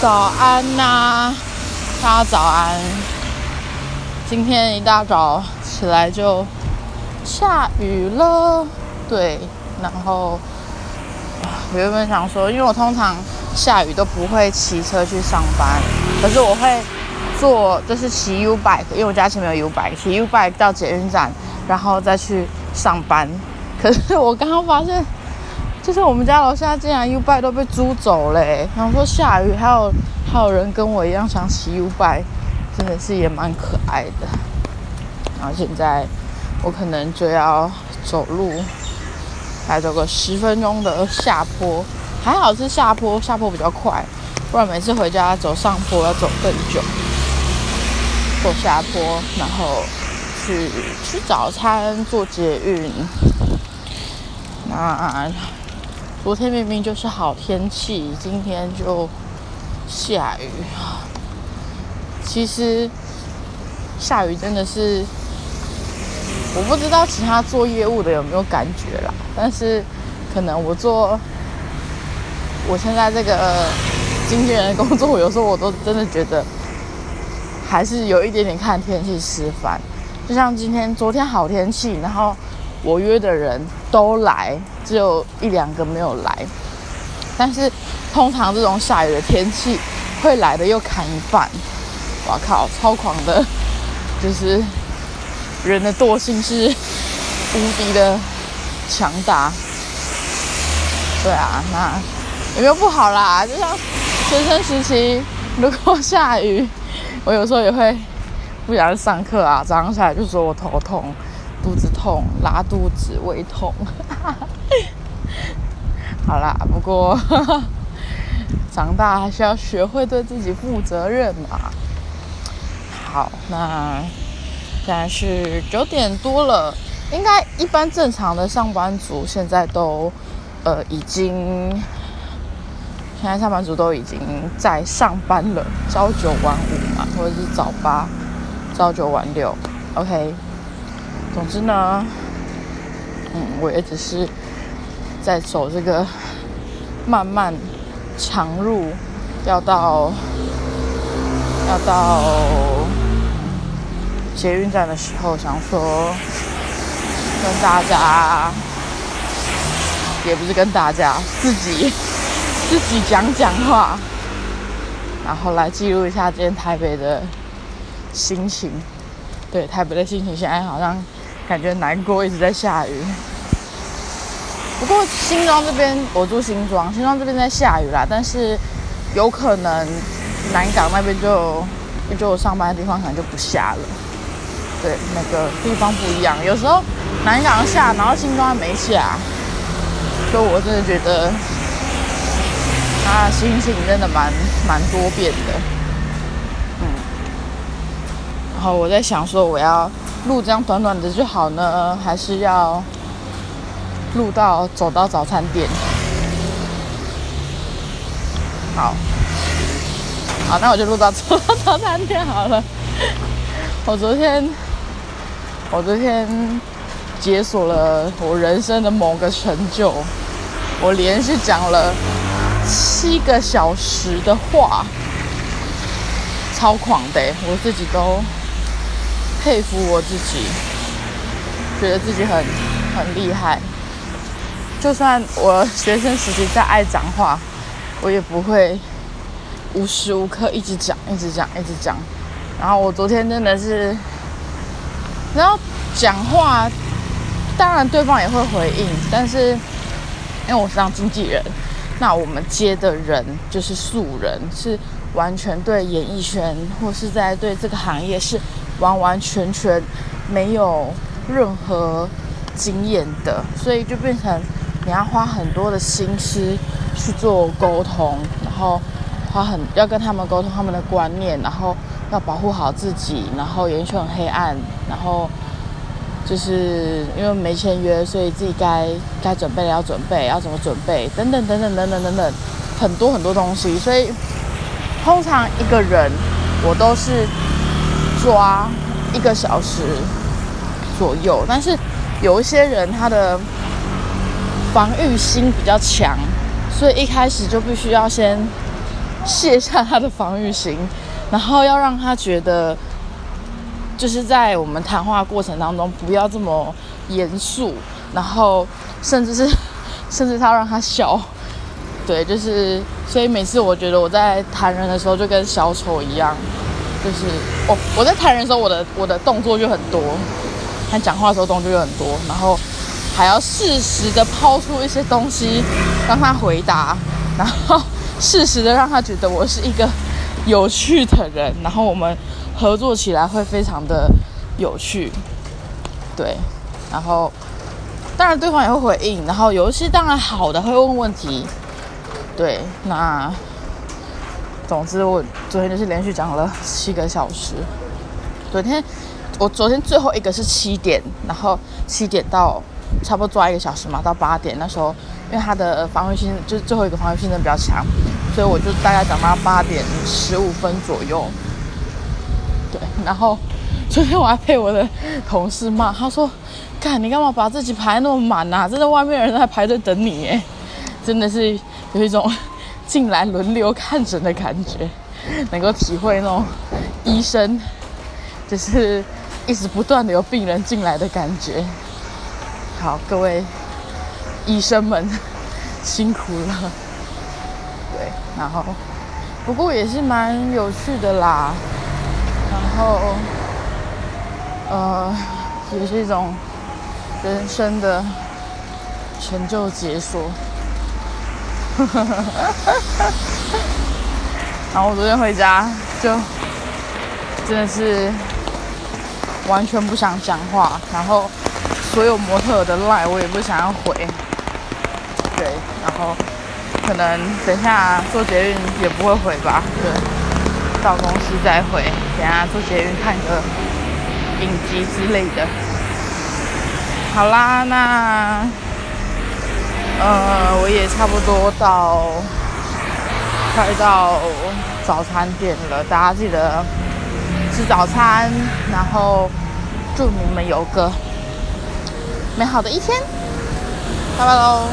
早安呐，大家早安。今天一大早起来就下雨了，对，然后我原本想说，因为我通常下雨都不会骑车去上班，可是我会坐，就是骑 U bike，因为我家前面有 U bike，骑 U bike 到捷运站，然后再去上班。可是我刚刚发现。就是我们家楼下竟然 U 拜都被租走嘞！然后说下雨，还有还有人跟我一样想骑 U 拜，真的是也蛮可爱的。然后现在我可能就要走路，来走个十分钟的下坡，还好是下坡，下坡比较快，不然每次回家走上坡要走更久。走下坡，然后去吃早餐，做捷运。那。昨天明明就是好天气，今天就下雨。其实下雨真的是，我不知道其他做业务的有没有感觉啦。但是可能我做我现在这个经纪人的工作，有时候我都真的觉得还是有一点点看天气吃饭。就像今天、昨天好天气，然后。我约的人都来，只有一两个没有来。但是通常这种下雨的天气，会来的又砍一半。我靠，超狂的，就是人的惰性是无敌的强大。对啊，那有没有不好啦？就像学生时期，如果下雨，我有时候也会不想上课啊。早上起来就说我头痛。肚子痛、拉肚子、胃痛，好啦，不过长大还是要学会对自己负责任嘛。好，那现在是九点多了，应该一般正常的上班族现在都呃已经，现在上班族都已经在上班了，朝九晚五嘛，或者是早八、朝九晚六，OK。总之呢，嗯，我也只是在走这个漫漫长路，要到要到捷运站的时候，想说跟大家，也不是跟大家，自己自己讲讲话，然后来记录一下今天台北的心情。对，台北的心情现在好像。感觉难过，一直在下雨。不过新庄这边，我住新庄，新庄这边在下雨啦。但是有可能南港那边就就我上班的地方可能就不下了。对，每个地方不一样。有时候南港下，然后新庄没下。所以我真的觉得他心情真的蛮蛮多变的。嗯。然后我在想说，我要。录这样短短的就好呢，还是要录到走到早餐店？好，好，那我就录到走 到早餐店好了。我昨天，我昨天解锁了我人生的某个成就，我连续讲了七个小时的话，超狂的，我自己都。佩服我自己，觉得自己很很厉害。就算我学生时期再爱讲话，我也不会无时无刻一直讲、一直讲、一直讲。然后我昨天真的是，然后讲话，当然对方也会回应，但是因为我是当经纪人，那我们接的人就是素人，是完全对演艺圈或是在对这个行业是。完完全全没有任何经验的，所以就变成你要花很多的心思去做沟通，然后花很要跟他们沟通他们的观念，然后要保护好自己，然后演艺圈很黑暗，然后就是因为没签约，所以自己该该准备的要准备，要怎么准备，等等等等等等等等，很多很多东西，所以通常一个人我都是。抓一个小时左右，但是有一些人他的防御心比较强，所以一开始就必须要先卸下他的防御心，然后要让他觉得，就是在我们谈话过程当中不要这么严肃，然后甚至是 甚至他让他笑，对，就是所以每次我觉得我在谈人的时候就跟小丑一样，就是我我在谈人的时候我的我的动作就很多，他讲话的时候动作就很多，然后还要适时的抛出一些东西让他回答，然后。适时的让他觉得我是一个有趣的人，然后我们合作起来会非常的有趣，对，然后当然对方也会回应，然后有一些当然好的会问问题，对，那总之我昨天就是连续讲了七个小时，昨天我昨天最后一个是七点，然后七点到差不多抓一个小时嘛，到八点那时候。因为他的防御性就是最后一个防御性能比较强，所以我就大概讲到八点十五分左右。对，然后昨天我还被我的同事骂，他说：“看你干嘛把自己排那么满啊？真的外面人在排队等你耶！”真的是有一种 进来轮流看诊的感觉，能够体会那种医生就是一直不断的有病人进来的感觉。好，各位。医生们辛苦了，对，然后不过也是蛮有趣的啦，然后呃，也是一种人生的成就解锁。然后我昨天回家就真的是完全不想讲话，然后所有模特的赖我也不想要回。对，然后可能等下坐捷运也不会回吧，对，到公司再回。等下坐捷运看个影集之类的。好啦，那呃，我也差不多到快到早餐店了，大家记得吃早餐，然后祝你们有个美好的一天，拜拜喽。